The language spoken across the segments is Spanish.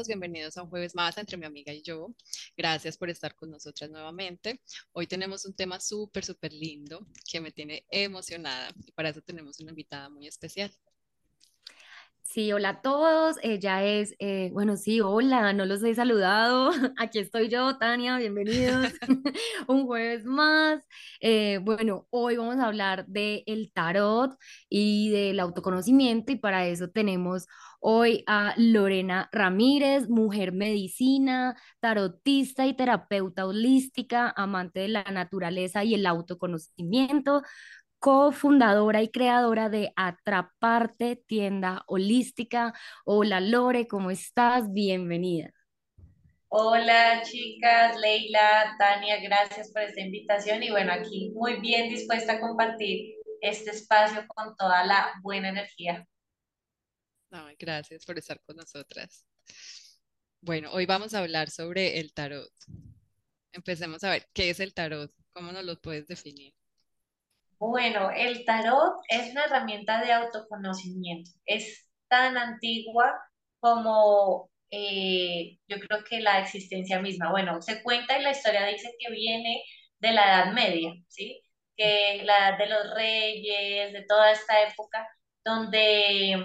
Todos, bienvenidos a un jueves más entre mi amiga y yo. Gracias por estar con nosotras nuevamente. Hoy tenemos un tema súper, súper lindo que me tiene emocionada y para eso tenemos una invitada muy especial. Sí, hola a todos. Ella es, eh, bueno, sí, hola, no los he saludado. Aquí estoy yo, Tania, bienvenidos. Un jueves más. Eh, bueno, hoy vamos a hablar del el tarot y del autoconocimiento y para eso tenemos hoy a Lorena Ramírez, mujer medicina, tarotista y terapeuta holística, amante de la naturaleza y el autoconocimiento cofundadora y creadora de Atraparte, tienda holística. Hola Lore, ¿cómo estás? Bienvenida. Hola chicas, Leila, Tania, gracias por esta invitación y bueno, aquí muy bien dispuesta a compartir este espacio con toda la buena energía. gracias por estar con nosotras. Bueno, hoy vamos a hablar sobre el tarot. Empecemos a ver, ¿qué es el tarot? ¿Cómo nos lo puedes definir? Bueno, el tarot es una herramienta de autoconocimiento. Es tan antigua como eh, yo creo que la existencia misma. Bueno, se cuenta y la historia dice que viene de la Edad Media, ¿sí? Que la edad de los reyes, de toda esta época, donde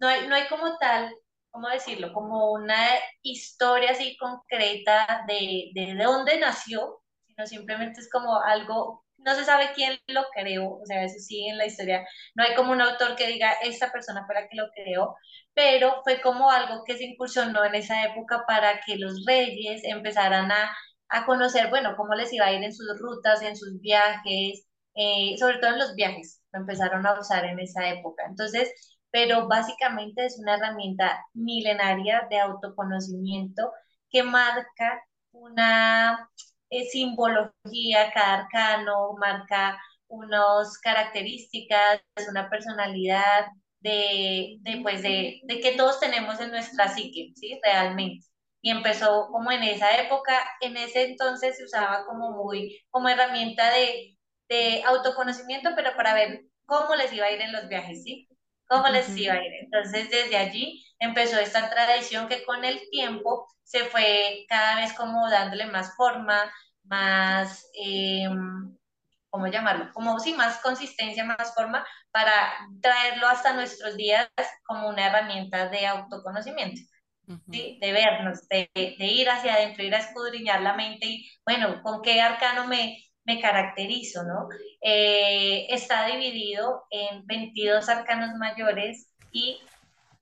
no hay, no hay como tal, ¿cómo decirlo? Como una historia así concreta de, de, de dónde nació, sino simplemente es como algo no se sabe quién lo creó, o sea, eso sí en la historia, no hay como un autor que diga, esta persona fue la que lo creó, pero fue como algo que se incursionó en esa época para que los reyes empezaran a, a conocer, bueno, cómo les iba a ir en sus rutas, en sus viajes, eh, sobre todo en los viajes, lo empezaron a usar en esa época. Entonces, pero básicamente es una herramienta milenaria de autoconocimiento que marca una simbología, cada arcano marca unas características, una personalidad de, de, pues de, de, que todos tenemos en nuestra psique, ¿sí? Realmente. Y empezó como en esa época, en ese entonces se usaba como muy, como herramienta de, de autoconocimiento, pero para ver cómo les iba a ir en los viajes, ¿sí? Cómo les iba a ir. Entonces, desde allí empezó esta tradición que con el tiempo se fue cada vez como dándole más forma, más, eh, ¿cómo llamarlo? Como sí, más consistencia, más forma para traerlo hasta nuestros días como una herramienta de autoconocimiento. ¿sí? de vernos, de, de, ir hacia adentro, ir a escudriñar la mente y, bueno, ¿con qué arcano me, me caracterizo? ¿no? Eh, está dividido en 22 arcanos mayores y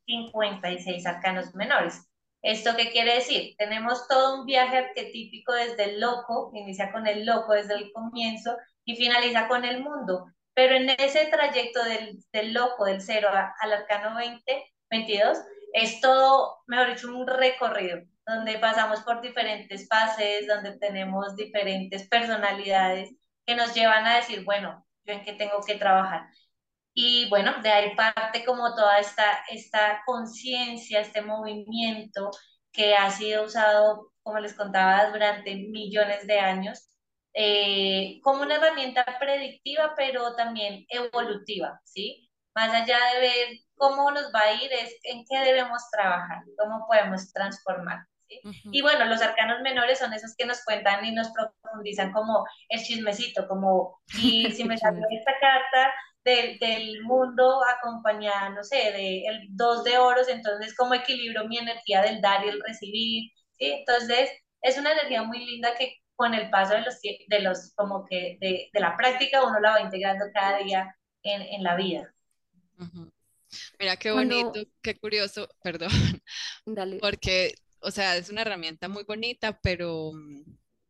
56 arcanos menores. ¿Esto qué quiere decir? Tenemos todo un viaje arquetípico desde el loco, inicia con el loco desde el comienzo y finaliza con el mundo. Pero en ese trayecto del, del loco, del cero al arcano 20, 22, es todo, mejor dicho, un recorrido donde pasamos por diferentes fases, donde tenemos diferentes personalidades que nos llevan a decir, bueno, yo en qué tengo que trabajar. Y bueno, de ahí parte como toda esta, esta conciencia, este movimiento que ha sido usado, como les contaba, durante millones de años, eh, como una herramienta predictiva, pero también evolutiva, ¿sí? Más allá de ver cómo nos va a ir, es en qué debemos trabajar, cómo podemos transformar. ¿Sí? Y bueno, los arcanos menores son esos que nos cuentan y nos profundizan como el chismecito, como y si me salió esta carta, del, mundo acompañada, no sé, de el dos de oros, entonces cómo equilibro mi energía del dar y el recibir, ¿sí? Entonces, es una energía muy linda que con el paso de los, de los como que de, de la práctica uno la va integrando cada día en, en la vida. Mira qué bonito, qué curioso, perdón, Dale. porque, o sea, es una herramienta muy bonita, pero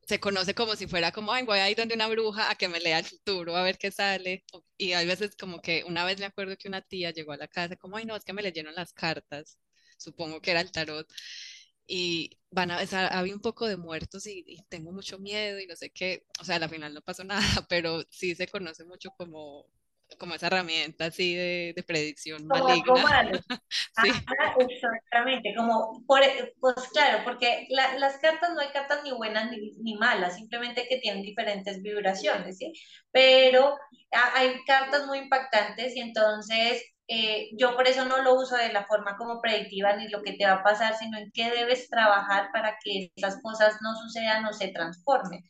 se conoce como si fuera como, ay, voy a ir donde una bruja a que me lea el futuro, a ver qué sale. Y hay veces como que una vez me acuerdo que una tía llegó a la casa como, ay, no, es que me leyeron las cartas, supongo que era el tarot. y van a, había un poco de muertos y, y, tengo mucho miedo y no sé qué, o sea, al final no pasó nada, pero sí se conoce mucho como como esa herramienta así de, de predicción como maligna. sí. exactamente, como, por, pues claro, porque las cartas no hay cartas ni buenas ni, ni, malas, simplemente que tienen diferentes vibraciones, ¿sí? Pero hay cartas muy impactantes y entonces eh, yo por eso no lo uso de la forma como predictiva ni lo que te va a pasar, sino en qué debes trabajar para que esas cosas no sucedan o se transformen.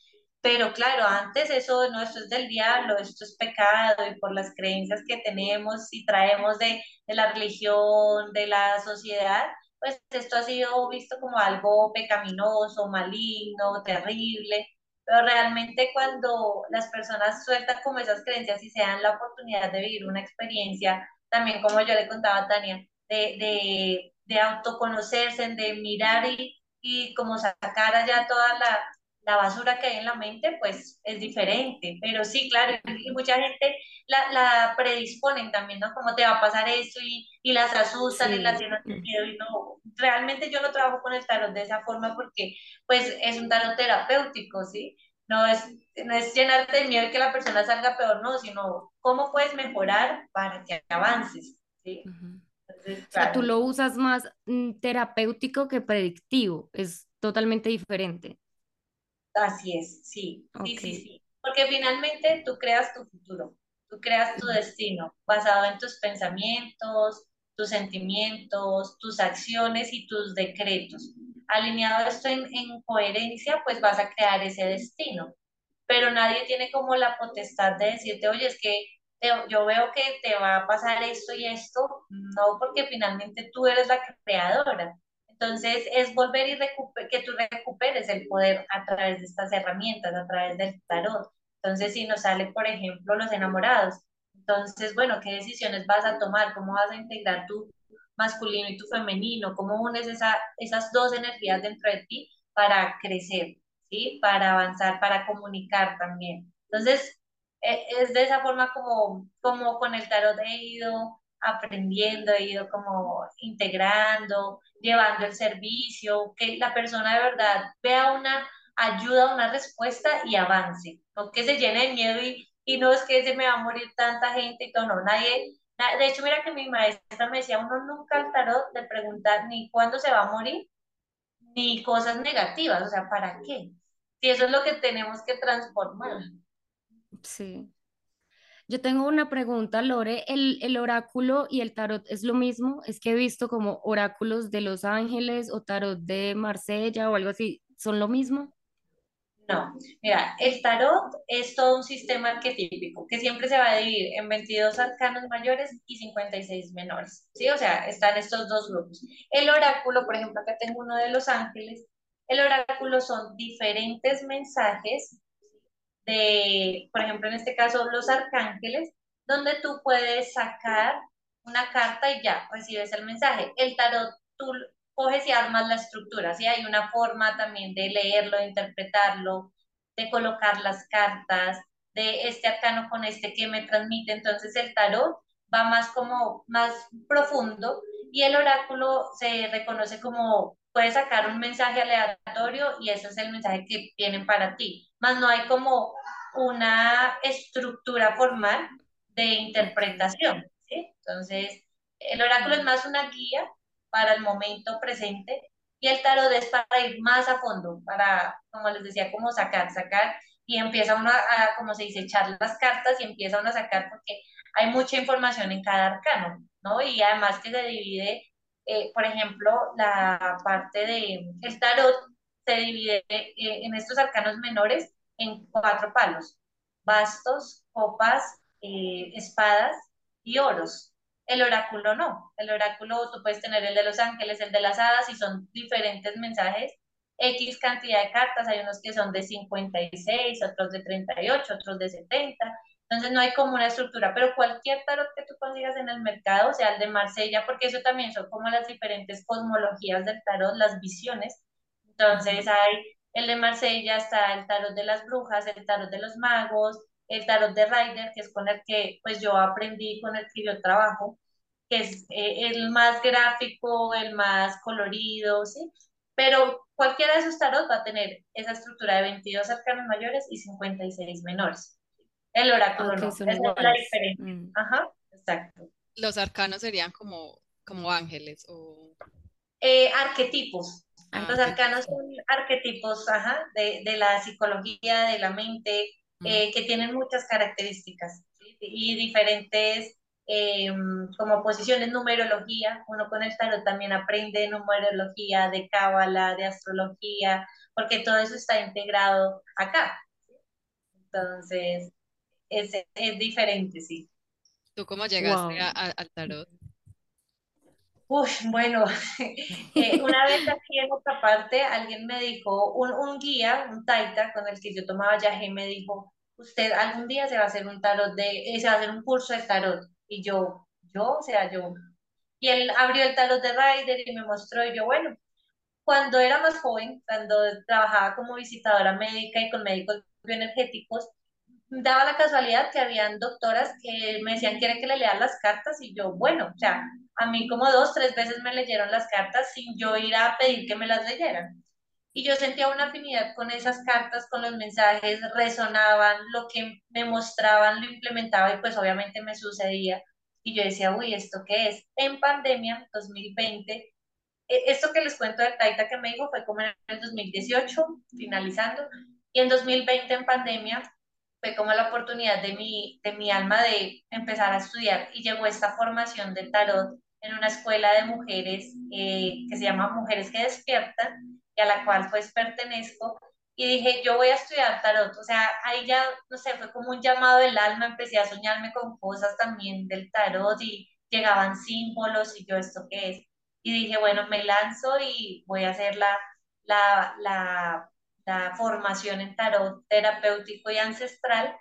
Pero claro, antes eso no, esto es del diablo, esto es pecado y por las creencias que tenemos y traemos de, de la religión, de la sociedad, pues esto ha sido visto como algo pecaminoso, maligno, terrible. Pero realmente cuando las personas sueltan como esas creencias y se dan la oportunidad de vivir una experiencia, también como yo le contaba a Tania, de, de, de autoconocerse, de mirar y, y como sacar allá toda la, la basura que hay en la mente, pues es diferente. Pero sí, claro, y mucha gente la, la predisponen también, ¿no? Como te va a pasar eso y, y las asustan y las llenan de miedo y no. Realmente yo no trabajo con el tarot de esa forma porque, pues, es un tarot terapéutico, ¿sí? No es, no es llenarte de miedo y que la persona salga peor, no, sino cómo puedes mejorar para que avances, ¿sí? o sea, tú lo usas más mm, terapéutico que predictivo, es totalmente diferente. Así es, sí, sí, sí, sí. Porque finalmente tú creas tu futuro, tú creas tu destino basado en tus pensamientos, tus sentimientos, tus acciones y tus decretos. Alineado esto en, en coherencia, pues vas a crear ese destino. Pero nadie tiene como la potestad de decirte, oye, es que yo veo que te va a pasar esto y esto, no, porque finalmente tú eres la creadora. Entonces, es volver y que tú recuperes el poder a través de estas herramientas, a través del tarot. Entonces, si nos sale, por ejemplo, los enamorados, entonces, bueno, ¿qué decisiones vas a tomar? ¿Cómo vas a integrar tu masculino y tu femenino? ¿Cómo unes esa, esas dos energías dentro de ti para crecer, ¿sí? Para avanzar, para comunicar también. Entonces, e, es de esa forma como, como con el tarot he ido aprendiendo, he ido como integrando, llevando el servicio, que la persona de verdad vea una ayuda, una respuesta y avance, no que se llene de miedo y, y no es que se me va a morir tanta gente y todo, no, nadie, de hecho mira que mi maestra me decía, uno nunca al tarot de preguntar ni cuándo se va a morir, ni cosas negativas, o sea, ¿para qué? Si eso es lo que tenemos que transformar. Sí. Yo tengo una pregunta, Lore. ¿El, ¿El, oráculo y el tarot es lo mismo? Es que he visto como oráculos de Los Ángeles o tarot de Marsella o algo así. ¿Son lo mismo? No, mira, el tarot es todo un sistema arquetípico que siempre se va a dividir en 22 arcanos mayores y 56 menores, ¿sí? O sea, están estos dos grupos. El oráculo, por ejemplo, acá tengo uno de Los Ángeles, el oráculo son diferentes mensajes de, por ejemplo, en este caso, los arcángeles, donde tú puedes sacar una carta y ya recibes el mensaje. El tarot, tú coges y armas la estructura, ¿sí? Hay una forma también de leerlo, de interpretarlo, de colocar las cartas, de este arcano con este que me transmite. Entonces el tarot va más como más profundo y el oráculo se reconoce como puedes sacar un mensaje aleatorio y ese es el mensaje que tienen para ti. Más no hay como una estructura formal de interpretación. ¿sí? Entonces, el oráculo es más una guía para el momento presente y el tarot es para ir más a fondo, para, como les decía, como sacar, sacar y empieza uno a, como se dice, echar las cartas y empieza uno a sacar porque hay mucha información en cada arcano, ¿no? Y además que se divide eh, por ejemplo, la parte de el tarot se divide eh, en estos arcanos menores en cuatro palos, bastos, copas, eh, espadas y oros. El oráculo no. El oráculo tú puedes tener el de los ángeles, el de las hadas y son diferentes mensajes. X cantidad de cartas, hay unos que son de 56, otros de 38, otros de 70. Entonces no hay como una estructura, pero cualquier tarot que tú consigas en el mercado, sea el de Marsella, porque eso también son como las diferentes cosmologías del tarot, las visiones. Entonces hay el de Marsella, está el tarot de las brujas, el tarot de los magos, el tarot de Rider, que es con el que pues yo aprendí, con el que yo trabajo, que es eh, el más gráfico, el más colorido, ¿sí? pero cualquiera de esos tarot va a tener esa estructura de 22 arcanos mayores y 56 menores. El oráculo no, esa es la diferencia. Mm. Ajá, exacto. Los arcanos serían como, como ángeles o... Eh, arquetipos. Ah, Los arcanos son arquetipos ajá, de, de, la psicología, de la mente, mm. eh, que tienen muchas características y diferentes em, como posiciones, numerología. Uno con el tarot también aprende numerología, de cábala, de astrología, porque todo eso está integrado acá. Entonces, es, es diferente, sí. ¿Tú cómo llegaste al tarot? Uf, bueno, eh, una vez aquí en otra parte, alguien me dijo, un, un, guía, un taita con el que yo tomaba viaje, me dijo, usted algún día se va a hacer un tarot de, eh, se va a hacer un curso de tarot. Y yo, yo, o sea, yo. Y él abrió el tarot de Rider y me mostró, y yo, bueno, cuando era más joven, cuando trabajaba como visitadora médica y con médicos bioenergéticos, daba la casualidad que habían doctoras que me decían, ¿quiere que le lean las cartas? Y yo, bueno, o sea, a mí como dos, tres veces me leyeron las cartas sin yo ir a pedir que me las leyeran. Y yo sentía una afinidad con esas cartas, con los mensajes, resonaban, lo que me mostraban lo implementaba y pues obviamente me sucedía. Y yo decía, uy, ¿esto qué es? En pandemia, 2020, e, esto que les cuento de Taita que me dijo fue como en el 2018, finalizando, y en 2020 en pandemia fue como la oportunidad de mi, de mi alma de empezar a estudiar y llegó esta formación de tarot en una escuela de mujeres eh, que se llama Mujeres que Despiertan y a la cual pues pertenezco y dije, yo voy a estudiar tarot, o sea, ahí ya, no sé, fue como un llamado del alma, empecé a soñarme con cosas también del tarot y llegaban símbolos y yo, ¿esto qué es? Y dije, bueno, me lanzo y voy a hacer la, la, la la formación en tarot terapéutico y ancestral,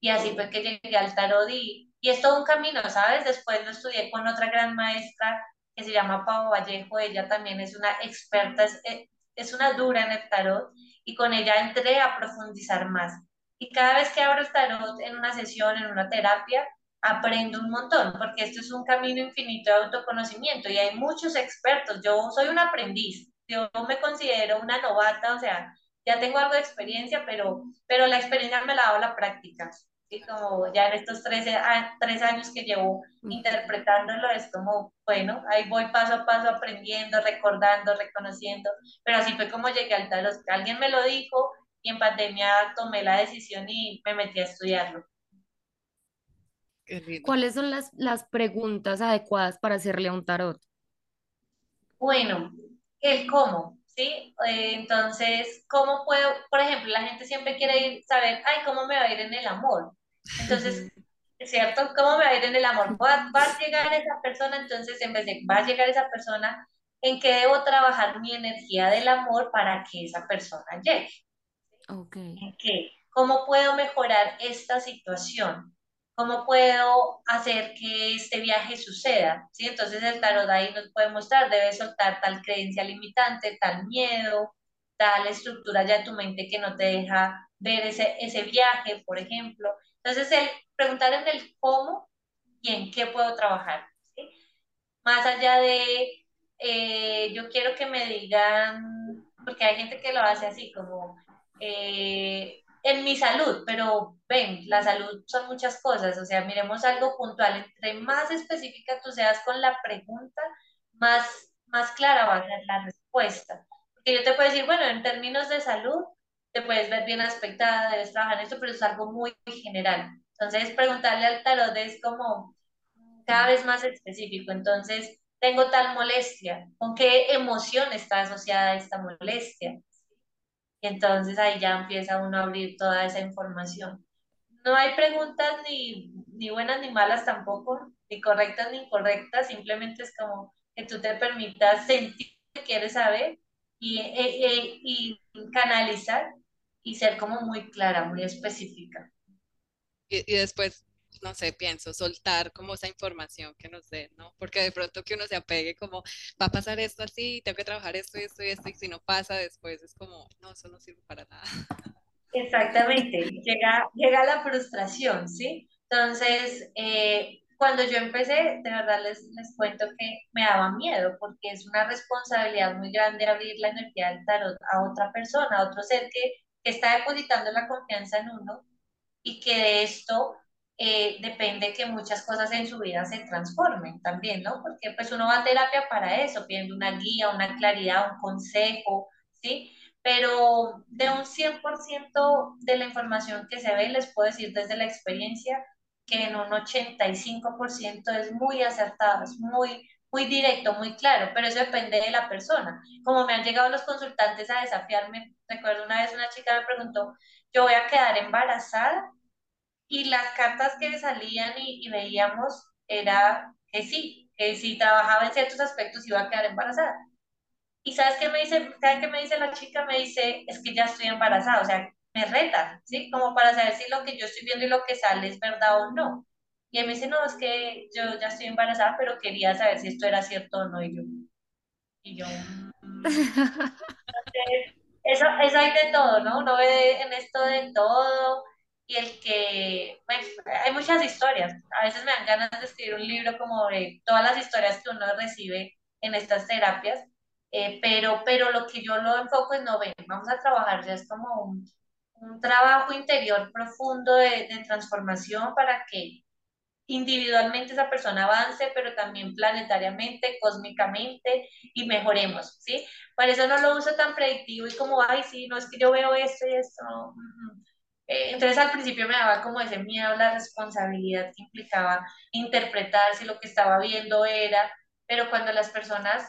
y así fue que llegué al tarot y, y es todo un camino, ¿sabes? Después lo estudié con otra gran maestra que se llama Pau Vallejo, ella también es una experta, es, eh, es una dura en el tarot, y con ella entré a profundizar más. Y cada vez que abro el tarot en una sesión, en una terapia, aprendo un montón, porque esto es un camino infinito de autoconocimiento y hay muchos expertos. Yo soy un aprendiz, yo me considero una novata, o sea, ya tengo algo de experiencia, pero, pero la experiencia me la ha dado la práctica. Y como ya en estos 13, tres años que llevo interpretándolo, es como, bueno, ahí voy paso a paso aprendiendo, recordando, reconociendo, pero así fue como llegué al talos. Alguien me lo dijo y en pandemia tomé la decisión y me metí a estudiarlo. ¿Cuáles son las, las preguntas adecuadas para hacerle a un tarot? Bueno, el cómo. ¿Sí? Eh, entonces, ¿cómo puedo, por ejemplo, la gente siempre quiere ir, saber, ay, ¿cómo me va a ir en el amor? Entonces, ¿cierto? ¿Cómo me va a ir en el amor? ¿Va, va a llegar esa persona? Entonces, en vez de, va a llegar esa persona, ¿en qué debo trabajar mi energía del amor para que esa persona llegue? Okay. ¿En qué? ¿Cómo puedo mejorar esta situación? ¿Cómo puedo hacer que este viaje suceda? ¿Sí? Entonces el tarot ahí nos puede mostrar, debes soltar tal creencia limitante, tal miedo, tal estructura ya de tu mente que no te deja ver ese, ese viaje, por ejemplo. Entonces el preguntar en el cómo y en qué puedo trabajar. Más allá de, eh, yo quiero que me digan, porque hay gente que lo hace así como... Eh, en mi salud, pero ven, la salud son muchas cosas, o sea, miremos algo puntual, entre más específica tú seas con la pregunta, más, más clara va a ser la respuesta. Porque yo te puedo decir, bueno, en términos de salud, te puedes ver bien aspectada, debes trabajar en esto, pero es algo muy general. Entonces, preguntarle al tarot es como cada vez más específico. Entonces, tengo tal molestia, ¿con qué emoción está asociada esta molestia? Y entonces ahí ya empieza uno a abrir toda esa información. No hay preguntas ni, ni buenas ni malas tampoco, ni correctas ni incorrectas, simplemente es como que tú te permitas sentir que quieres saber y, e, e, y canalizar y ser como muy clara, muy específica. Y, y después no sé, pienso, soltar como esa información que nos den, ¿no? Porque de pronto que uno se apegue como, va a pasar esto así, tengo que trabajar esto y esto y esto, y si no pasa después es como, no, eso no sirve para nada. Exactamente, llega, llega la frustración, ¿sí? Entonces, eh, cuando yo empecé, de verdad les, les cuento que me daba miedo porque es una responsabilidad muy grande abrir la energía del tarot a otra persona, a otro ser que, que está depositando la confianza en uno y que de esto eh, depende que muchas cosas en su vida se transformen también, ¿no? Porque pues uno va a terapia para eso, pidiendo una guía, una claridad, un consejo, ¿sí? Pero de un 100% de la información que se ve, les puedo decir desde la experiencia que en un 85% es muy acertado, es muy, muy directo, muy claro, pero eso depende de la persona. Como me han llegado los consultantes a desafiarme, recuerdo una vez una chica me preguntó, yo voy a quedar embarazada y las cartas que salían y, veíamos era que sí, que si trabajaba en ciertos aspectos iba a quedar embarazada. Y ¿sabes qué me dice? ¿Sabes qué me dice la chica? Me dice, es que ya estoy embarazada, o sea, me reta, ¿sí? Como para saber si lo que yo estoy viendo y lo que sale es verdad o no. Y él me dice, no, es que yo ya estoy embarazada, pero quería saber si esto era cierto o no. Y yo, y yo, mm". eso, eso hay de todo, ¿no? Uno ve en esto de todo y el que, bueno, hay muchas historias. A veces me dan ganas de escribir un libro como de todas las historias que uno recibe en estas terapias, eh, pero, pero lo que yo lo enfoco es, no, ven, vamos a trabajar, ya es como un, un trabajo interior profundo de, de transformación para que individualmente esa persona avance, pero también planetariamente, cósmicamente y mejoremos, ¿sí? Por eso no lo uso tan predictivo y como, ay, sí, no es que yo veo esto y esto, eh, entonces al principio me daba como ese miedo, la responsabilidad que implicaba interpretar si lo que estaba viendo era, pero cuando las personas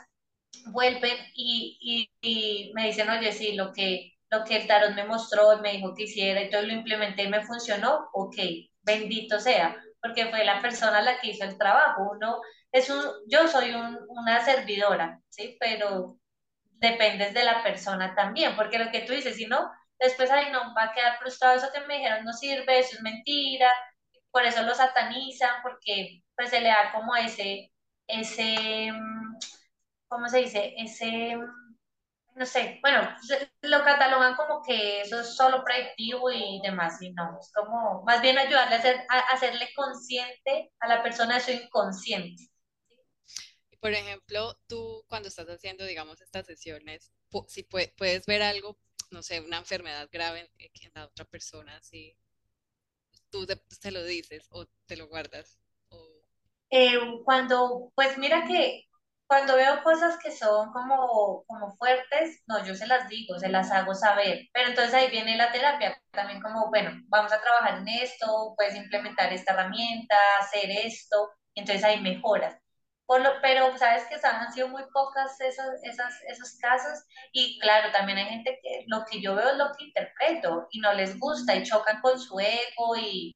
vuelven y, y, me dicen, oye, sí, lo que, lo que el tarot me mostró, me dijo que hiciera y todo lo implementé y me funcionó, ok, bendito sea, porque fue la persona la que hizo el trabajo. Uno es un, yo soy una servidora, ¿sí? Pero dependes de la persona también, porque lo que tú dices, si no, después, ahí no, va a quedar frustrado, eso que me dijeron no sirve, eso es mentira, por eso lo satanizan, porque pues se le da como ese, ese, ¿cómo se dice? Ese, no sé, bueno, lo catalogan como que eso es solo predictivo y demás, y no, es como, más bien ayudarle a, hacer, a hacerle consciente a la persona de su inconsciente. Por ejemplo, tú cuando estás haciendo, digamos, estas sesiones, si puedes ver algo no sé, una enfermedad grave en, la otra persona, si tú te, lo dices o te lo guardas. Eh, cuando, pues mira que cuando veo cosas que son como, como fuertes, no, yo se las digo, se las hago saber, pero entonces ahí viene la terapia, también como, bueno, vamos a trabajar en esto, puedes implementar esta herramienta, hacer esto, entonces ahí mejoras pero sabes que han sido muy pocas esos, esas, esos casos y claro, también hay gente que lo que yo veo es lo que interpreto y no les gusta y chocan con su ego y,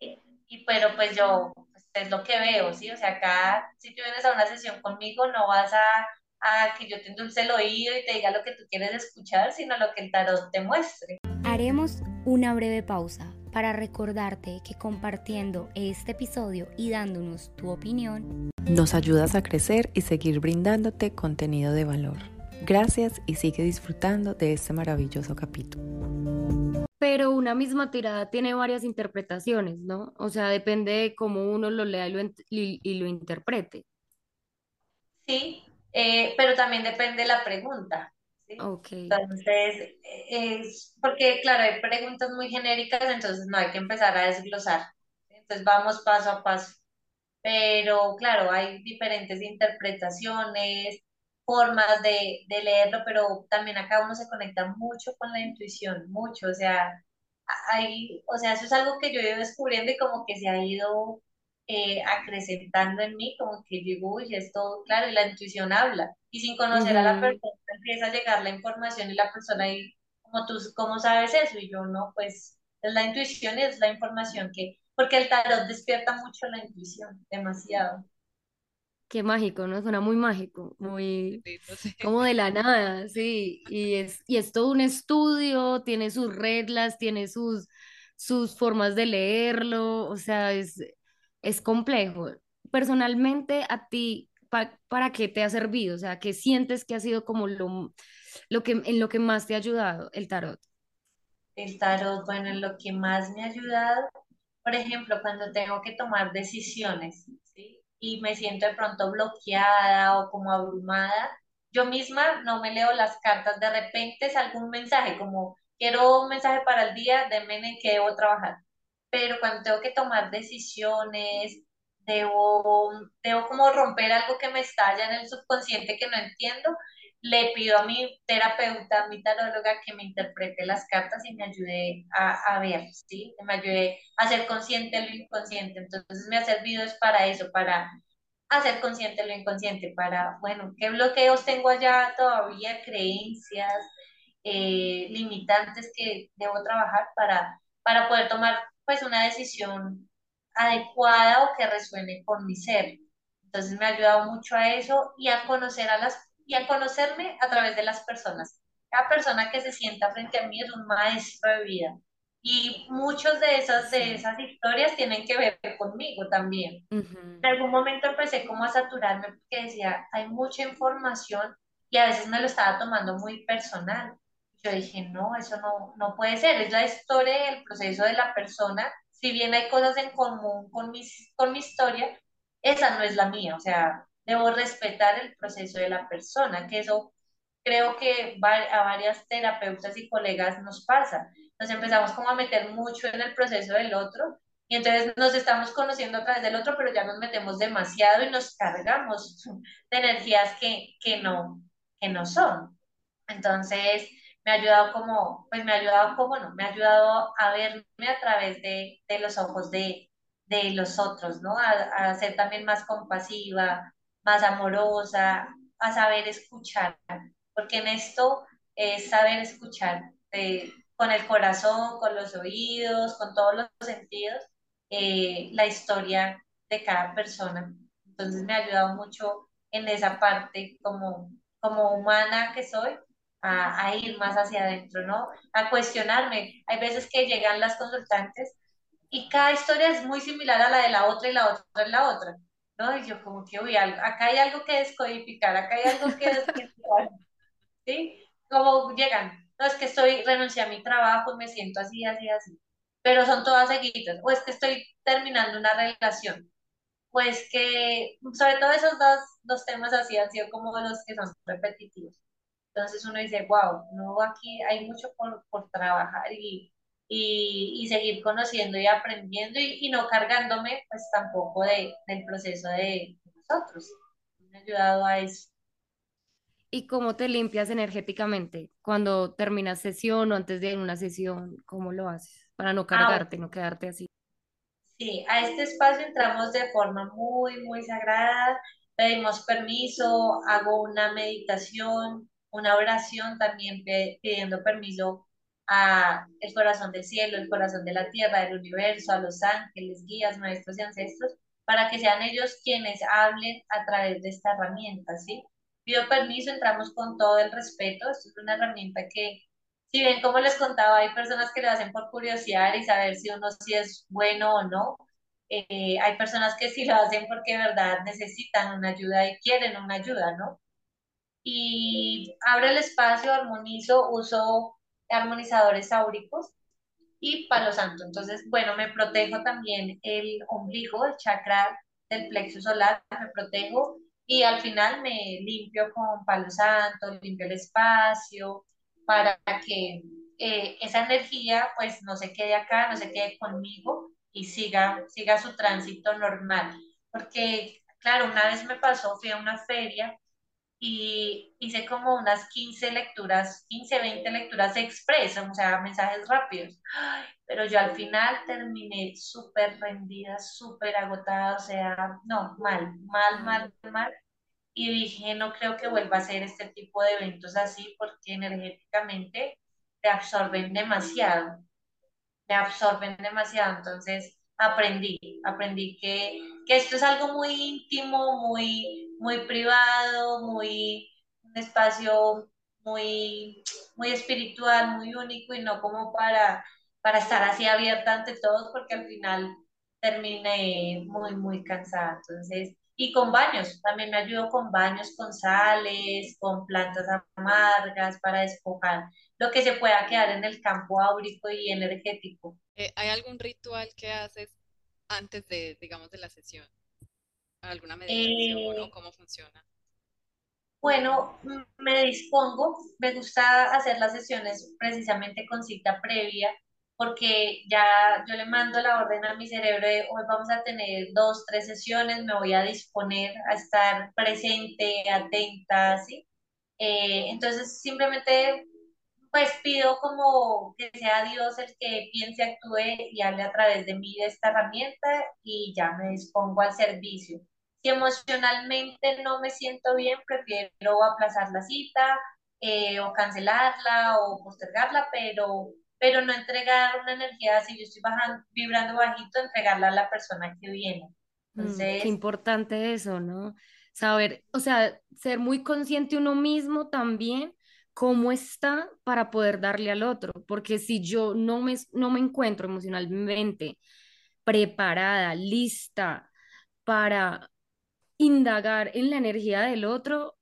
y, pero pues yo pues, es lo que veo, ¿sí? O sea, acá si tú vienes a una sesión conmigo no vas a, a que yo te endulce el oído y te diga lo que tú quieres escuchar, sino lo que el tarot te muestre. Haremos una breve pausa para recordarte que compartiendo este episodio y dándonos tu opinión, nos ayudas a crecer y seguir brindándote contenido de valor. Gracias y sigue disfrutando de este maravilloso capítulo. Pero una misma tirada tiene varias interpretaciones, ¿no? O sea, depende de cómo uno lo lea y lo, interprete. Sí, eh, pero también depende de la pregunta. Entonces, es porque, claro, hay preguntas muy genéricas, entonces no hay que empezar a desglosar. Entonces, vamos paso a paso. Pero, claro, hay diferentes interpretaciones, formas de, de leerlo, pero también acá uno se conecta mucho con la intuición, mucho. O sea, hay, o sea, eso es algo que yo he ido descubriendo y como que se ha ido eh, acrecentando en mí, como que digo, uy, esto, claro, y la intuición habla. Y sin conocer a la persona empieza a llegar la información y la persona ahí, como tú, ¿cómo sabes eso? Y yo no, pues es la intuición y es la información que, porque el tarot despierta mucho la intuición, demasiado. Qué mágico, ¿no? Suena muy mágico, muy como de la nada, sí. Y es, y es todo un estudio, tiene sus reglas, tiene sus, sus formas de leerlo, o sea, es, es complejo. Personalmente, a ti, ¿para qué te ha servido? O sea, ¿qué sientes que ha sido como lo, lo que, en lo que más te ha ayudado el tarot? El tarot, bueno, en lo que más me ha ayudado, por ejemplo, cuando tengo que tomar decisiones. Y me siento de pronto bloqueada o como abrumada, yo misma no me leo las cartas, de repente es algún mensaje, como quiero un mensaje para el día, denme en qué debo trabajar. Pero cuando tengo que tomar decisiones, debo, debo como romper algo que me estalla en el subconsciente que no entiendo, le pido a mi terapeuta, a mi taróloga, que me interprete las cartas y me ayude a, a ver, ¿sí? me ayude a ser consciente lo inconsciente. Entonces me ha servido es para eso, para hacer consciente lo inconsciente, para, bueno, qué bloqueos tengo allá todavía, creencias, eh, limitantes que debo trabajar para, para poder tomar pues una decisión adecuada o que resuene con mi ser. Entonces me ha ayudado mucho a eso y a conocer a las y a conocerme a través de las personas. Cada persona que se sienta frente a mí es un maestro de vida. Y muchas de esas, de esas historias tienen que ver conmigo también. En algún momento empecé como a saturarme porque decía, hay mucha información y a veces me lo estaba tomando muy personal. Yo dije, no, eso no, no puede ser, es la historia el proceso de la persona. Si bien hay cosas en común con, mis, con mi historia, esa no es la mía. O sea, debo respetar el proceso de la persona, que eso creo que a varias terapeutas y colegas nos pasa. Nos empezamos como a meter mucho en el proceso del otro y entonces nos estamos conociendo a través del otro, pero ya nos metemos demasiado y nos cargamos de energías que, que, no, que no son. Entonces, me ha ayudado como, pues me ha ayudado como no, me ha ayudado a verme a través de, de los ojos de, de los otros, ¿no? A, ser también más compasiva, más amorosa, a saber escuchar, porque en esto es saber escuchar eh, con el corazón, con los oídos, con todos los sentidos, eh, la historia de cada persona. Entonces me ha ayudado mucho en esa parte como, como humana que soy, a, a, ir más hacia adentro, ¿no? A cuestionarme. Hay veces que llegan las consultantes y cada historia es muy similar a la de la otra y la otra y la otra. ¿no? Y yo como que, uy, acá hay algo que descodificar, acá hay algo que descodificar, ¿sí? Como llegan, no, es que estoy, renuncié a mi trabajo, me siento así, así, así, pero son todas seguidas, o es que estoy terminando una relación, pues que, sobre todo esos dos, dos temas así han sido como los que son repetitivos. Entonces uno dice, wow, no, aquí hay mucho por, por trabajar y, y, seguir conociendo y aprendiendo y, no cargándome pues tampoco de, del proceso de nosotros. Me ha ayudado a eso. ¿Y cómo te limpias energéticamente cuando terminas sesión o antes de una sesión? ¿Cómo lo haces para no ah, cargarte, no quedarte así? Sí, a este espacio entramos de forma muy, muy sagrada, pedimos permiso, hago una meditación, una oración también pidiendo permiso a el corazón del cielo, el corazón de la tierra, del universo, a los ángeles, guías, maestros y ancestros, para que sean ellos quienes hablen a través de esta herramienta, ¿sí? Pido permiso, entramos con todo el respeto, esto es una herramienta que, si bien como les contaba, hay personas que lo hacen por curiosidad y saber si uno sí es bueno o no, eh, hay personas que sí lo hacen porque de verdad necesitan una ayuda y quieren una ayuda, ¿no? Y abro el espacio, armonizo, uso armonizadores áuricos y palo santo. Entonces, bueno, me protejo también el ombligo, el chakra del plexo solar, me protejo y al final me limpio con palo santo, limpio el espacio para que eh, esa energía pues no se quede acá, no se quede conmigo y siga, siga su tránsito normal. Porque, claro, una vez me pasó, fui a una feria y hice como unas 15 lecturas, 15, 20 lecturas expresas, o sea, mensajes rápidos. pero yo al final terminé súper rendida, súper agotada, o sea, no, mal, mal, mal, mal. Y dije, no creo que vuelva a hacer este tipo de eventos así porque energéticamente te absorben demasiado, te absorben demasiado. Entonces aprendí, aprendí que, que esto es algo muy íntimo, muy muy privado, muy, un espacio muy, muy espiritual, muy único y no como para, para estar así abierta ante todos porque al final terminé muy, muy cansada. Entonces, y con baños, también me ayudo con baños con sales, con plantas amargas para despojar lo que se pueda quedar en el campo áurico y energético. Eh, ¿Hay algún ritual que haces antes de, digamos, de la sesión? ¿Alguna meditación o eh, cómo funciona? Bueno, me dispongo, me gusta hacer las sesiones precisamente con cita previa porque ya yo le mando la orden a mi cerebro de hoy vamos a tener dos, tres sesiones, me voy a disponer a estar presente, atenta, ¿sí? Eh, entonces simplemente pues pido como que sea Dios el que piense, actúe y hable a través de mí de esta herramienta y ya me dispongo al servicio. Si emocionalmente no me siento bien, prefiero aplazar la cita eh, o cancelarla o postergarla, pero pero no entregar una energía, si yo estoy bajando, vibrando bajito, entregarla a la persona que viene. Mm, Entonces, qué importante eso, ¿no? Saber, o sea, ser muy consciente uno mismo también cómo está para poder darle al otro, porque si yo no me, no me encuentro emocionalmente preparada, lista para indagar en la energía del otro,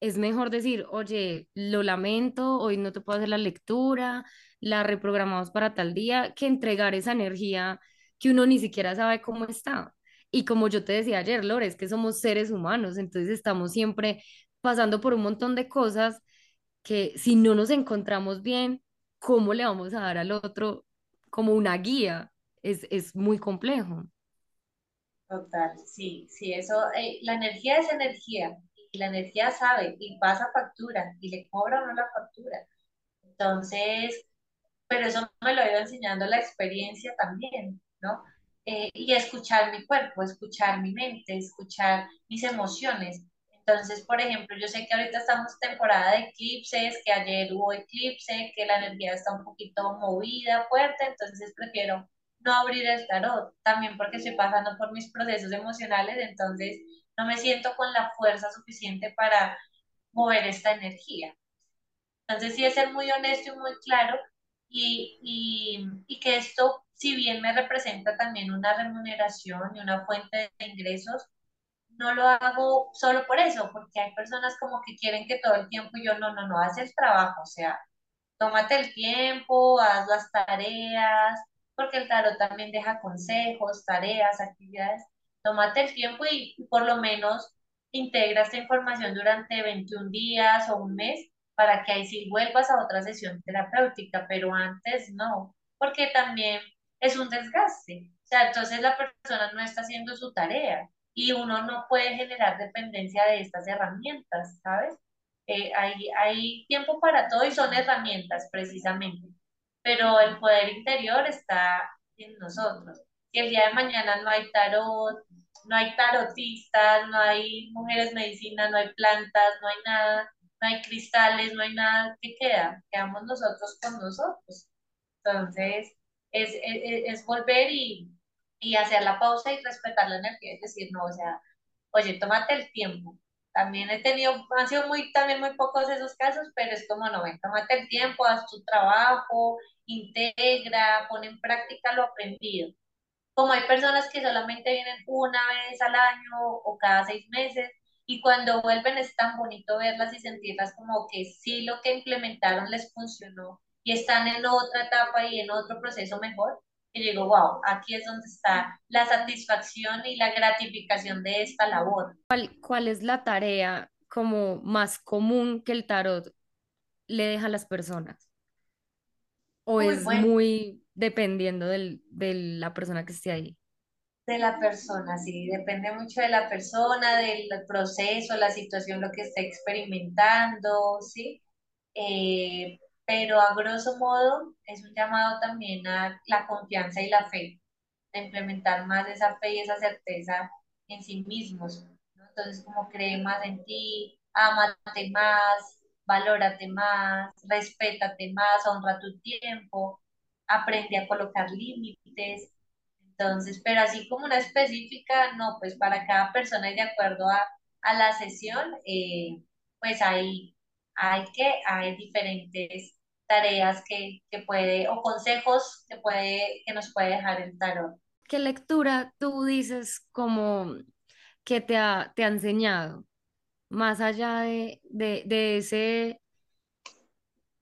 es mejor decir, oye, lo lamento, hoy no te puedo hacer la lectura, la reprogramamos para tal día, que entregar esa energía que uno ni siquiera sabe cómo está. Y como yo te decía ayer, Lore, es que somos seres humanos, entonces estamos siempre pasando por un montón de cosas que si no nos encontramos bien, ¿cómo le vamos a dar al otro como una guía? Es, es muy complejo. Total, sí, sí, eso, eh, la energía es energía y la energía sabe y pasa factura y le cobra o no la factura. Entonces, pero eso me lo ha ido enseñando la experiencia también, ¿no? Eh, y escuchar mi cuerpo, escuchar mi mente, escuchar mis emociones. Entonces, por ejemplo, yo sé que ahorita estamos temporada de eclipses, que ayer hubo eclipse, que la energía está un poquito movida, fuerte, entonces prefiero no abrir el tarot, también porque estoy pasando por mis procesos emocionales, entonces no me siento con la fuerza suficiente para mover esta energía. Entonces, sí es ser muy honesto y muy claro y, y, y que esto, si bien me representa también una remuneración y una fuente de ingresos, no lo hago solo por eso, porque hay personas como que quieren que todo el tiempo yo no, no, no, haz el trabajo, o sea, tómate el tiempo, haz las tareas, porque el tarot también deja consejos, tareas, actividades, tómate el tiempo y por lo menos integra esta información durante 21 días o un mes para que ahí sí vuelvas a otra sesión terapéutica, pero antes no, porque también es un desgaste. O sea, entonces la persona no está haciendo su tarea y uno no puede generar dependencia de estas herramientas, ¿sabes? Eh, hay, hay tiempo para todo y son herramientas precisamente, pero el poder interior está en nosotros. Si el día de mañana no hay tarot, no hay tarotistas, no hay mujeres medicina, no hay plantas, no hay nada, no hay cristales, no hay nada que queda, quedamos nosotros con nosotros. Entonces, es, es, volver y, y, hacer la pausa y respetar la energía, es decir, no, o sea, oye, tómate el tiempo. También he tenido, han sido muy, también muy pocos esos casos, pero es como, no, ven, tómate el tiempo, haz tu trabajo, integra, pon en práctica lo aprendido. Como hay personas que solamente vienen una vez al año o cada seis meses, y cuando vuelven es tan bonito verlas y sentirlas como que sí lo que implementaron les funcionó y están en otra etapa y en otro proceso mejor. Y digo, wow, aquí es donde está la satisfacción y la gratificación de esta labor. ¿Cuál, cuál es la tarea como más común que el tarot le deja a las personas? ¿O es muy dependiendo del, de la persona que esté ahí? de la persona, sí, depende mucho de la persona, del proceso, la situación, lo que esté experimentando, sí. Eh, pero a grosso modo es un llamado también a la confianza y la fe, de implementar más esa fe y esa certeza en sí mismos. Entonces, como cree más en ti, amate más, valórate más, respétate más, honra tu tiempo, aprende a colocar límites, entonces, pero así como una específica, no, pues para cada persona y de acuerdo a, la sesión, eh, pues hay, hay que, hay diferentes tareas que, que, puede, o consejos que puede, que nos puede dejar el tarot. ¿Qué lectura tú dices como que te ha, te ha enseñado, más allá de, de, de ese,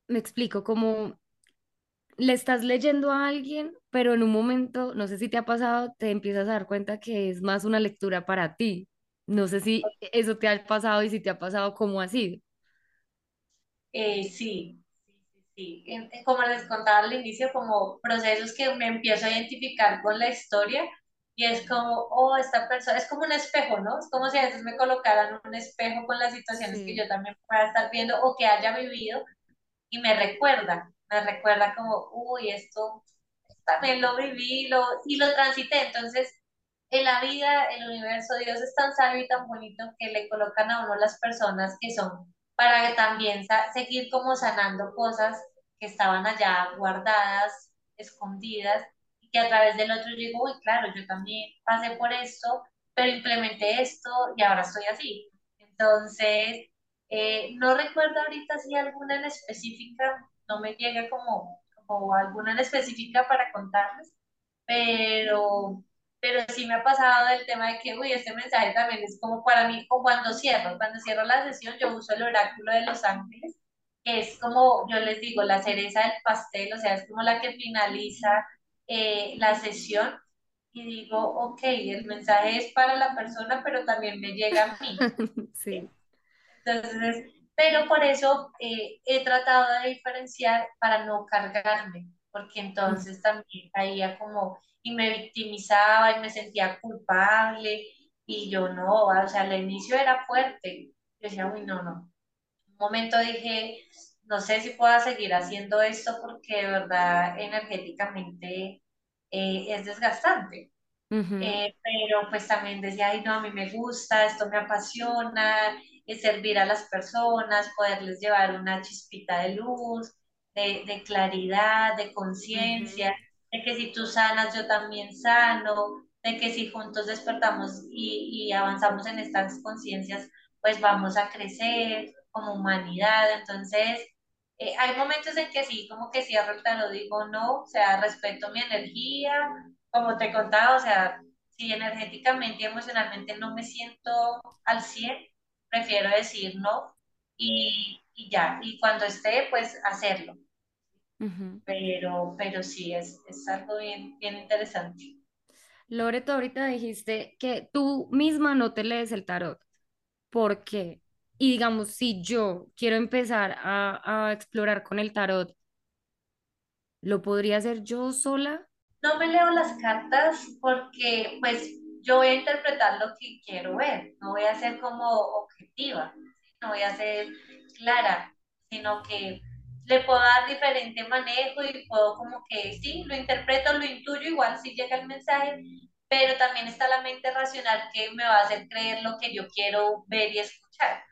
me explico, como le estás leyendo a alguien, pero en un momento, no sé si te ha pasado, te empiezas a dar cuenta que es más una lectura para ti. No sé si eso te ha pasado y si te ha pasado, ¿cómo ha sido? Eh, sí, sí, sí. Como les contaba al inicio, como procesos que me empiezo a identificar con la historia y es como, oh, esta persona, es como un espejo, ¿no? Es como si a veces me colocaran un espejo con las situaciones que yo también pueda estar viendo o que haya vivido y me recuerda, me recuerda como, uy, esto también lo viví lo, y lo transité. Entonces, en la vida, el universo, Dios es tan sabio y tan bonito que le colocan a uno las personas que son para también seguir como sanando cosas que estaban allá guardadas, escondidas, y que a través del otro digo, uy, claro, yo también pasé por esto, pero implementé esto y ahora estoy así. Entonces, eh, no recuerdo ahorita si alguna en específica, no me llega como, como alguna en específica para contarles, pero, pero sí me ha pasado el tema de que, uy, este mensaje también es como para mí, como cuando cierro, cuando cierro la sesión yo uso el oráculo de los ángeles, que es como, yo les digo, la cereza del pastel, o sea, es como la que finaliza eh, la sesión y digo, ok, el mensaje es para la persona, pero también me llega a mí. sí. Entonces, pero por eso eh, he tratado de diferenciar para no cargarme, porque entonces también caía como y me victimizaba y me sentía culpable y yo no, o sea, al inicio era fuerte. Yo decía, uy, no, no. Un momento dije, no sé si pueda seguir haciendo esto porque de verdad energéticamente eh, es desgastante. Eh, pero pues también decía, ay, no, a mí me gusta, esto me apasiona, es servir a las personas, poderles llevar una chispita de luz, de, de claridad, de conciencia, de que si tú sanas, yo también sano, de que si juntos despertamos y, y avanzamos en estas conciencias, pues vamos a crecer como humanidad. Entonces, eh, hay momentos en que sí, como que cierro el tarot, digo no, o sea, respeto mi energía, como te contaba, o sea, si energéticamente y emocionalmente no me siento al 100, prefiero decir no y, y ya, y cuando esté, pues hacerlo. Pero, pero sí, es, es algo bien, bien interesante. Lore, tú ahorita dijiste que tú misma no te lees el tarot. ¿Por qué? Y digamos, si yo quiero empezar a, a explorar con el tarot, ¿lo podría hacer yo sola? No me leo las cartas porque pues yo voy a interpretar lo que quiero ver, no voy a ser como objetiva, no voy a ser clara, sino que le puedo dar diferente manejo y puedo como que sí, lo interpreto, lo intuyo, igual si llega el mensaje, pero también está la mente racional que me va a hacer creer lo que yo quiero ver y escuchar.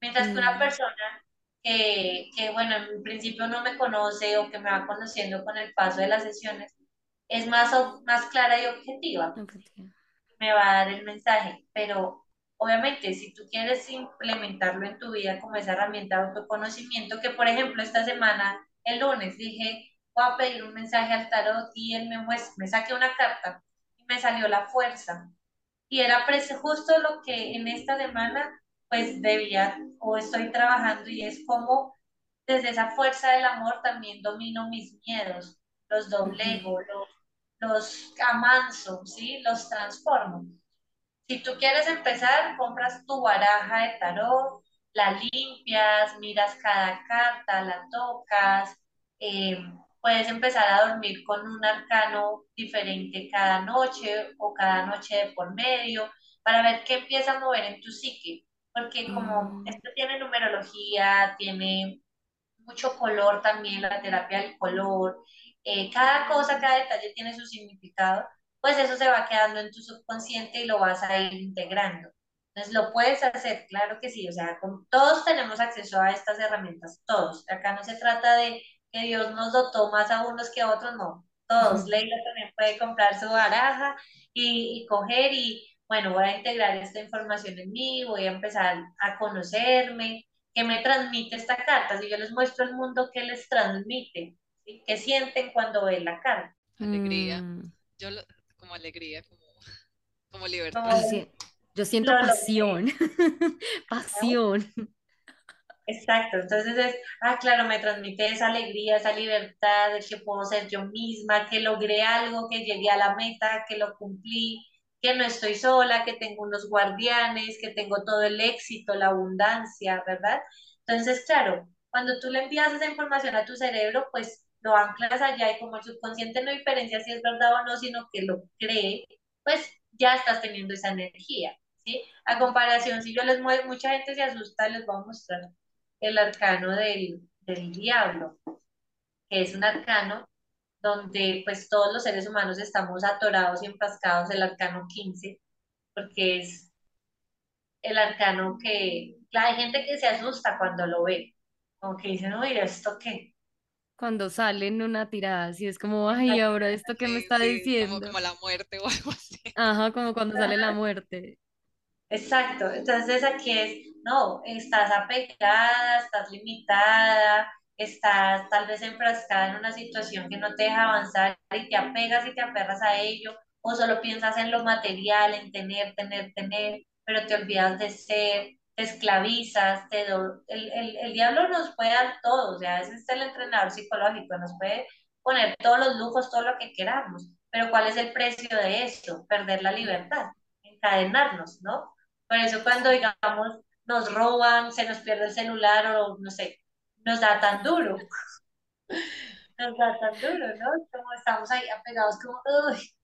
Mientras que una mm. persona que, que, bueno, en principio no me conoce o que me va conociendo con el paso de las sesiones, es más, más clara y objetiva. Me va a dar el mensaje, pero obviamente si tú quieres implementarlo en tu vida como esa herramienta de autoconocimiento, que por ejemplo esta semana, el lunes, dije, voy a pedir un mensaje al tarot y él me muestra, me saqué una carta y me salió la fuerza. Y era justo lo que en esta semana pues debía o estoy trabajando y es como desde esa fuerza del amor también domino mis miedos, los doblego, los los amanso, ¿sí? Los transformo. Si tú quieres empezar, compras tu baraja de tarot, la limpias, miras cada carta, la tocas, eh, puedes empezar a dormir con un arcano diferente cada noche o cada noche de por medio para ver qué empieza a mover en tu psique. Porque como mm. esto tiene numerología, tiene mucho color también, la terapia del color, eh, cada cosa, cada detalle tiene su significado, pues eso se va quedando en tu subconsciente y lo vas a ir integrando. Entonces, lo puedes hacer, claro que sí, o sea, todos tenemos acceso a estas herramientas, todos. Acá no se trata de que Dios nos dotó más a unos que a otros, no. Todos, Leila también puede comprar su baraja y, y coger y, bueno, voy a integrar esta información en mí, voy a empezar a conocerme, qué me transmite esta carta. Si yo les muestro el mundo, ¿qué les transmite? ¿Qué sienten cuando ven la carta? Alegría. Yo como alegría, como, libertad. Yo, Yo siento pasión, pasión. Exacto, entonces es, ah, claro, me transmite esa alegría, esa libertad de que puedo ser yo misma, que logré algo, que llegué a la meta, que lo cumplí, que no estoy sola, que tengo unos guardianes, que tengo todo el éxito, la abundancia, ¿verdad? Entonces, claro, cuando tú le envías esa información a tu cerebro, pues lo anclas allá y como el subconsciente no diferencia si es verdad o no, sino que lo cree, pues ya estás teniendo esa energía, ¿sí? A comparación, si yo les muevo, mucha gente se asusta, les voy a mostrar el arcano del, del diablo, que es un arcano donde pues todos los seres humanos estamos atorados y enfrascados, el arcano 15, porque es el arcano que hay gente que se asusta cuando lo ve, como que dicen, oye, ¿esto qué? Cuando sale en una tirada, así es como, ay, ahora esto que me está diciendo. Como, como la muerte o algo así. Ajá, como cuando sale la muerte. Exacto, entonces aquí es, no, estás apegada, estás limitada, estás tal vez enfrascada en una situación que no te deja avanzar y te apegas y te aferras a ello, o solo piensas en lo material, en tener, tener, tener, pero te olvidas de ser, esclavizas, te el, el, el, diablo nos puede dar todo, o sea, ese es el entrenador psicológico, nos puede poner todos los lujos, todo lo que queramos, pero ¿cuál es el precio de eso? Perder la libertad, encadenarnos, ¿no? Por eso cuando, digamos, nos roban, se nos pierde el celular o no sé, nos da tan duro. Nos da tan duro, ¿no? Como estamos ahí apegados como, uy,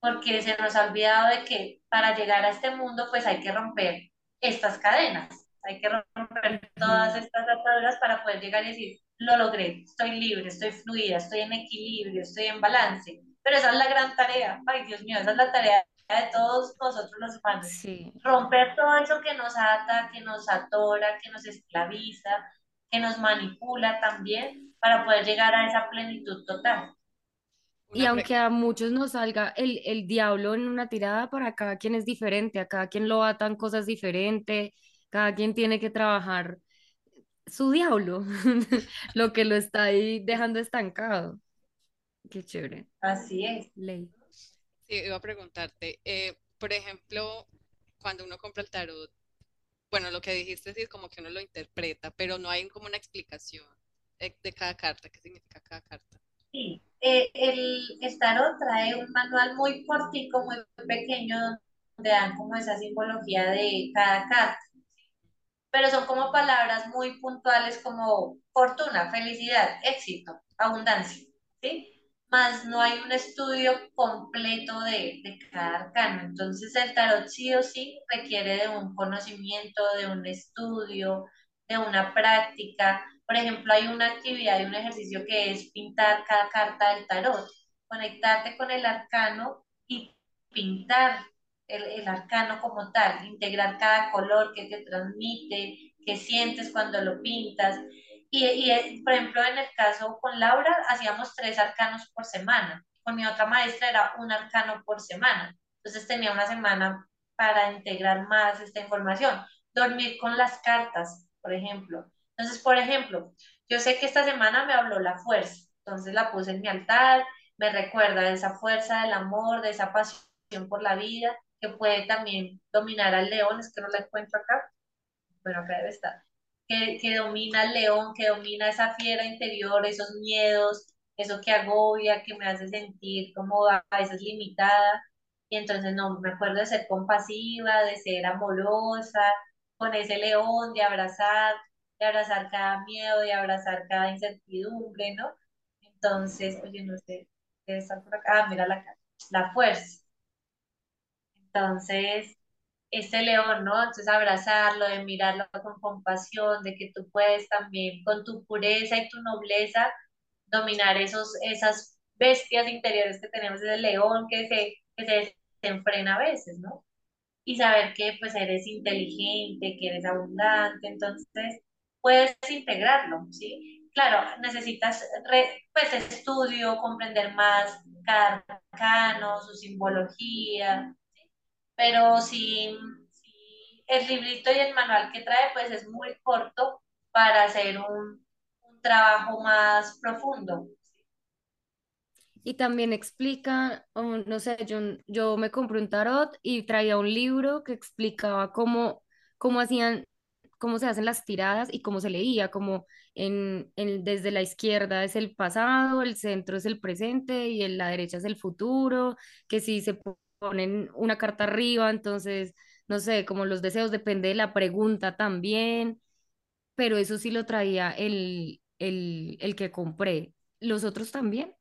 porque se nos ha olvidado de que para llegar a este mundo pues hay que romper estas cadenas, hay que romper todas estas ataduras para poder llegar y decir, lo logré, estoy libre, estoy fluida, estoy en equilibrio, estoy en balance. Pero esa es la gran tarea, ay Dios mío, esa es la tarea de todos nosotros los humanos. Romper todo eso que nos ata, que nos atora, que nos esclaviza, que nos manipula también para poder llegar a esa plenitud total. Y aunque a muchos nos salga el, el, diablo en una tirada, para cada quien es diferente, a cada quien lo atan cosas diferentes, cada quien tiene que trabajar su diablo, lo que lo está ahí dejando estancado. Qué chévere. Así es. Ley. Sí, iba a preguntarte, eh, por ejemplo, cuando uno compra el tarot, bueno, lo que dijiste sí es como que uno lo interpreta, pero no hay como una explicación de, cada carta, qué significa cada carta. Sí, eh, el, el, tarot trae un manual muy cortico, muy pequeño, donde dan como esa simbología de cada carta. Pero son como palabras muy puntuales como fortuna, felicidad, éxito, abundancia, ¿sí? más no hay un estudio completo de, de, cada arcano. Entonces el tarot sí o sí requiere de un conocimiento, de un estudio, de una práctica. Por ejemplo, hay una actividad y un ejercicio que es pintar cada carta del tarot, conectarte con el arcano y pintar el, el arcano como tal, integrar cada color que te transmite, que sientes cuando lo pintas. Y, y, eh, por ejemplo, en el caso con Laura, hacíamos tres arcanos por semana. Con mi otra maestra era un arcano por semana. Entonces tenía una semana para integrar más esta información. Dormir con las cartas, por ejemplo. Entonces, por ejemplo, yo sé que esta semana me habló la fuerza. Entonces la puse en mi altar, me recuerda de esa fuerza del amor, de esa pasión por la vida, que puede también dominar al león. Es que no la encuentro acá. Bueno, acá debe estar que, domina el león, que domina esa fiera interior, esos miedos, eso que agobia, que me hace sentir como a veces limitada. Y entonces no, me acuerdo de ser compasiva, de ser amorosa, con ese león, de abrazar, de abrazar cada miedo, de abrazar cada incertidumbre, ¿no? Entonces, oye, no sé, debe estar por acá, ah, mira la, la fuerza. Entonces, este león, ¿no? Entonces abrazarlo, de mirarlo con compasión, de que tú puedes también con tu pureza y tu nobleza dominar esos, esas bestias interiores que tenemos, ese león que se, que se desenfrena a veces, ¿no? Y saber que pues eres inteligente, que eres abundante, entonces puedes integrarlo, ¿sí? Claro, necesitas pues estudio, comprender más cada arcano, su simbología, pero si, el librito y el manual que trae pues es muy corto para hacer un, trabajo más profundo. Y también explica, no sé, yo, yo me compré un tarot y traía un libro que explicaba cómo, cómo hacían, cómo se hacen las tiradas y cómo se leía, como en, en, desde la izquierda es el pasado, el centro es el presente y en la derecha es el futuro, que si se ponen una carta arriba, entonces, no sé, como los deseos depende de la pregunta también, pero eso sí lo traía el, el, el que compré. ¿Los otros también?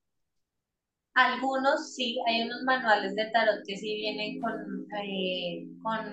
Algunos sí, hay unos manuales de tarot que sí vienen con, eh, con,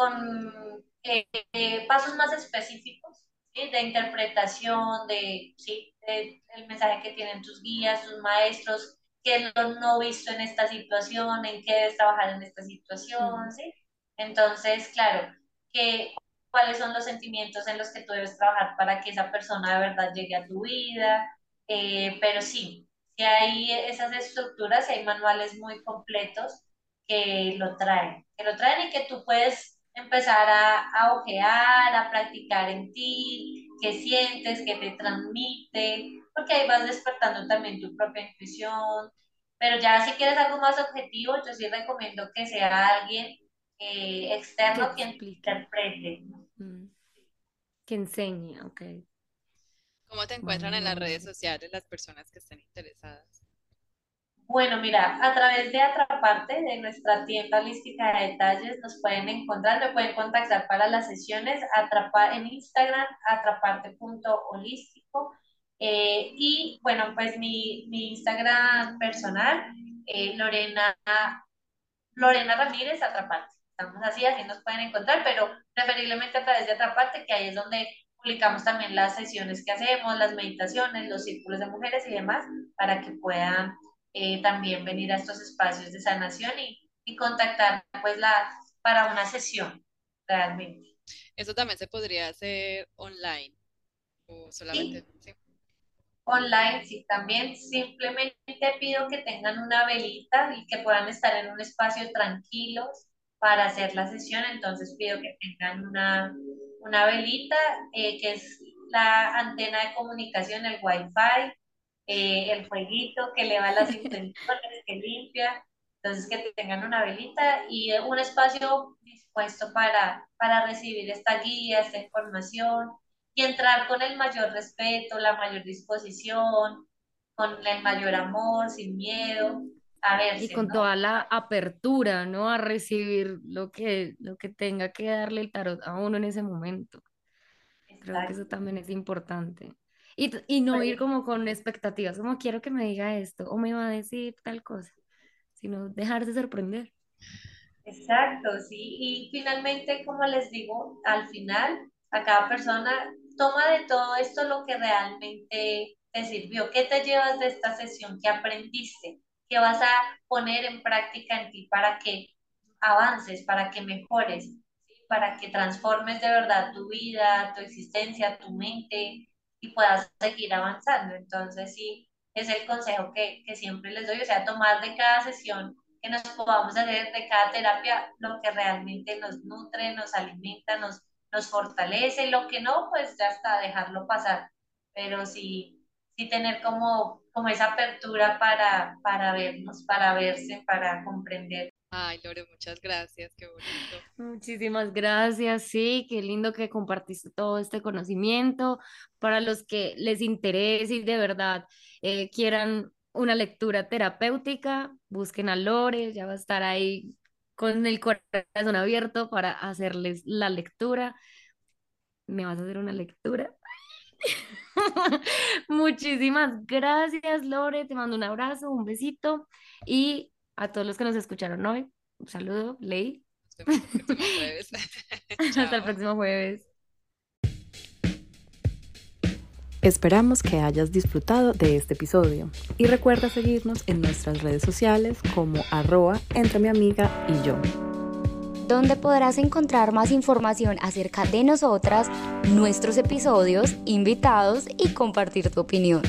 con eh, eh, pasos más específicos de interpretación, de, ¿sí? el mensaje que tienen tus guías, tus maestros, qué es lo no visto en esta situación, en qué debes trabajar en esta situación, ¿sí? Entonces, claro, que, cuáles son los sentimientos en los que tú debes trabajar para que esa persona de verdad llegue a tu vida, pero sí, que hay esas estructuras hay manuales muy completos que lo traen, que lo traen y que tú puedes empezar a, a ojear, a practicar en ti, qué sientes, qué te transmite, porque ahí vas despertando también tu propia intuición. Pero ya si quieres algo más objetivo, yo sí recomiendo que sea alguien eh, externo quien te interprete. Mm. Que enseñe, ok. ¿Cómo te encuentran en las redes sociales las personas que estén interesadas? Bueno, mira, a través de Atraparte, de nuestra tienda holística de detalles, nos pueden encontrar, me pueden contactar para las sesiones atrapa, en Instagram, atraparte.holístico. Eh, y bueno, pues mi, mi Instagram personal, eh, Lorena, Lorena Ramírez, Atraparte. Estamos así, así nos pueden encontrar, pero preferiblemente a través de Atraparte, que ahí es donde publicamos también las sesiones que hacemos, las meditaciones, los círculos de mujeres y demás, para que puedan eh, también venir a estos espacios de sanación y, y contactar pues la, para una sesión realmente. ¿Eso también se podría hacer online o solamente? Sí. Online, sí, también simplemente pido que tengan una velita y que puedan estar en un espacio tranquilos para hacer la sesión, entonces pido que tengan una, una velita, eh, que es la antena de comunicación, el Wi-Fi, eh, el fueguito que le va las intenciones, que limpia. Entonces, que tengan una velita y un espacio dispuesto para, para recibir esta guía, esta información y entrar con el mayor respeto, la mayor disposición, con el mayor amor, sin miedo. A ver, y con toda la apertura, ¿no? A recibir lo que, lo que tenga que darle el tarot a uno en ese momento. Creo que eso también es importante. Y, y no ir como con expectativas, como quiero que me diga esto o me va a decir tal cosa, sino dejarse sorprender. Exacto, sí. Y finalmente, como les digo, al final, a cada persona toma de todo esto lo que realmente te sirvió. ¿Qué te llevas de esta sesión? ¿Qué aprendiste? ¿Qué vas a poner en práctica en ti para que avances, para que mejores, para que transformes de verdad tu vida, tu existencia, tu mente, y puedas seguir avanzando. Entonces, sí, es el consejo que, que siempre les doy, o sea, tomar de cada sesión que nos podamos hacer, de cada terapia, lo que realmente nos nutre, nos alimenta, nos, nos fortalece, lo que no, pues ya está, dejarlo pasar. Pero sí, sí tener como, como esa apertura para, para vernos, para verse, para comprender. Ay, Lore, muchas gracias, qué bonito. Muchísimas gracias, sí, qué lindo que compartiste todo este conocimiento. Para los que les interese y de verdad eh, quieran una lectura terapéutica, busquen a Lore, ya va a estar ahí con el corazón abierto para hacerles la lectura. ¿Me vas a hacer una lectura? Muchísimas gracias, Lore. Te mando un abrazo, un besito y a todos los que nos escucharon hoy. Un saludo, Ley. Hasta el próximo jueves. Esperamos que hayas disfrutado de este episodio y recuerda seguirnos en nuestras redes sociales como arroba entre mi amiga y yo. Donde podrás encontrar más información acerca de nosotras, nuestros episodios, invitados y compartir tu opinión.